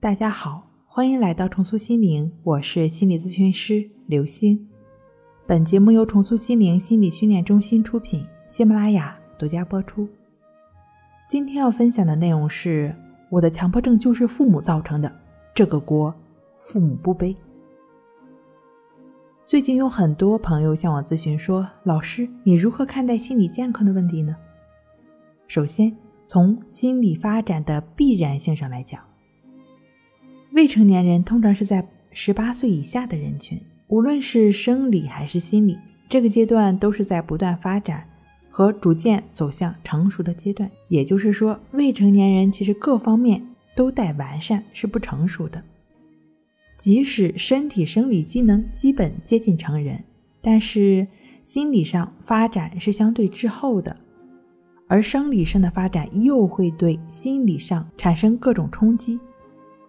大家好，欢迎来到重塑心灵，我是心理咨询师刘星。本节目由重塑心灵心理训练中心出品，喜马拉雅独家播出。今天要分享的内容是：我的强迫症就是父母造成的，这个锅父母不背。最近有很多朋友向我咨询说：“老师，你如何看待心理健康的问题呢？”首先，从心理发展的必然性上来讲。未成年人通常是在十八岁以下的人群，无论是生理还是心理，这个阶段都是在不断发展和逐渐走向成熟的阶段。也就是说，未成年人其实各方面都待完善，是不成熟的。即使身体生理机能基本接近成人，但是心理上发展是相对滞后的，而生理上的发展又会对心理上产生各种冲击。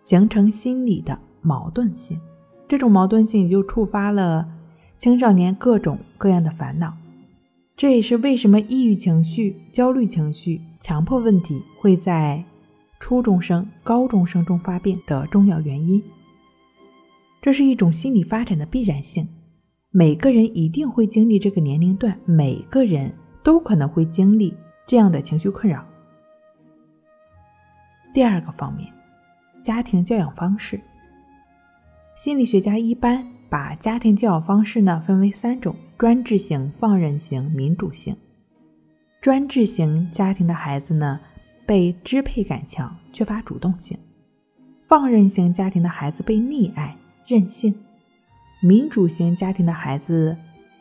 形成心理的矛盾性，这种矛盾性就触发了青少年各种各样的烦恼。这也是为什么抑郁情绪、焦虑情绪、强迫问题会在初中生、高中生中发病的重要原因。这是一种心理发展的必然性，每个人一定会经历这个年龄段，每个人都可能会经历这样的情绪困扰。第二个方面。家庭教养方式，心理学家一般把家庭教养方式呢分为三种：专制型、放任型、民主型。专制型家庭的孩子呢，被支配感强，缺乏主动性；放任型家庭的孩子被溺爱、任性；民主型家庭的孩子，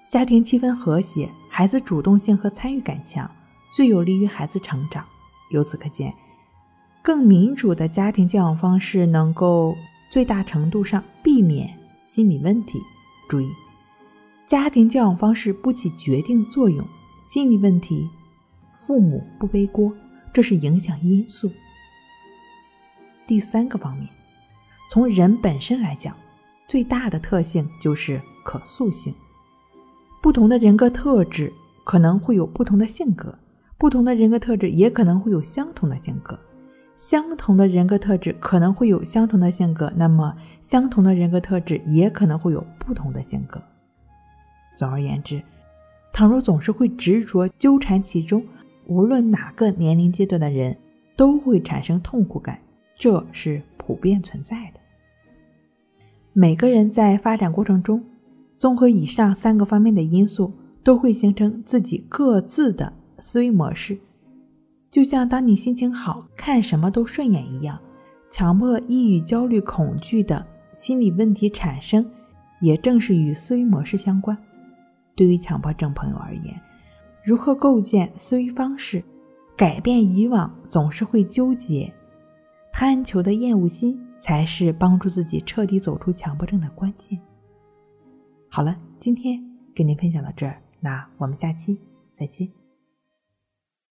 家庭气氛和谐，孩子主动性和参与感强，最有利于孩子成长。由此可见。更民主的家庭教养方式能够最大程度上避免心理问题。注意，家庭教养方式不起决定作用，心理问题父母不背锅，这是影响因素。第三个方面，从人本身来讲，最大的特性就是可塑性。不同的人格特质可能会有不同的性格，不同的人格特质也可能会有相同的性格。相同的人格特质可能会有相同的性格，那么相同的人格特质也可能会有不同的性格。总而言之，倘若总是会执着纠缠其中，无论哪个年龄阶段的人都会产生痛苦感，这是普遍存在的。每个人在发展过程中，综合以上三个方面的因素，都会形成自己各自的思维模式。就像当你心情好看什么都顺眼一样，强迫、抑郁、焦虑、恐惧的心理问题产生，也正是与思维模式相关。对于强迫症朋友而言，如何构建思维方式，改变以往总是会纠结、贪求的厌恶心，才是帮助自己彻底走出强迫症的关键。好了，今天跟您分享到这儿，那我们下期再见。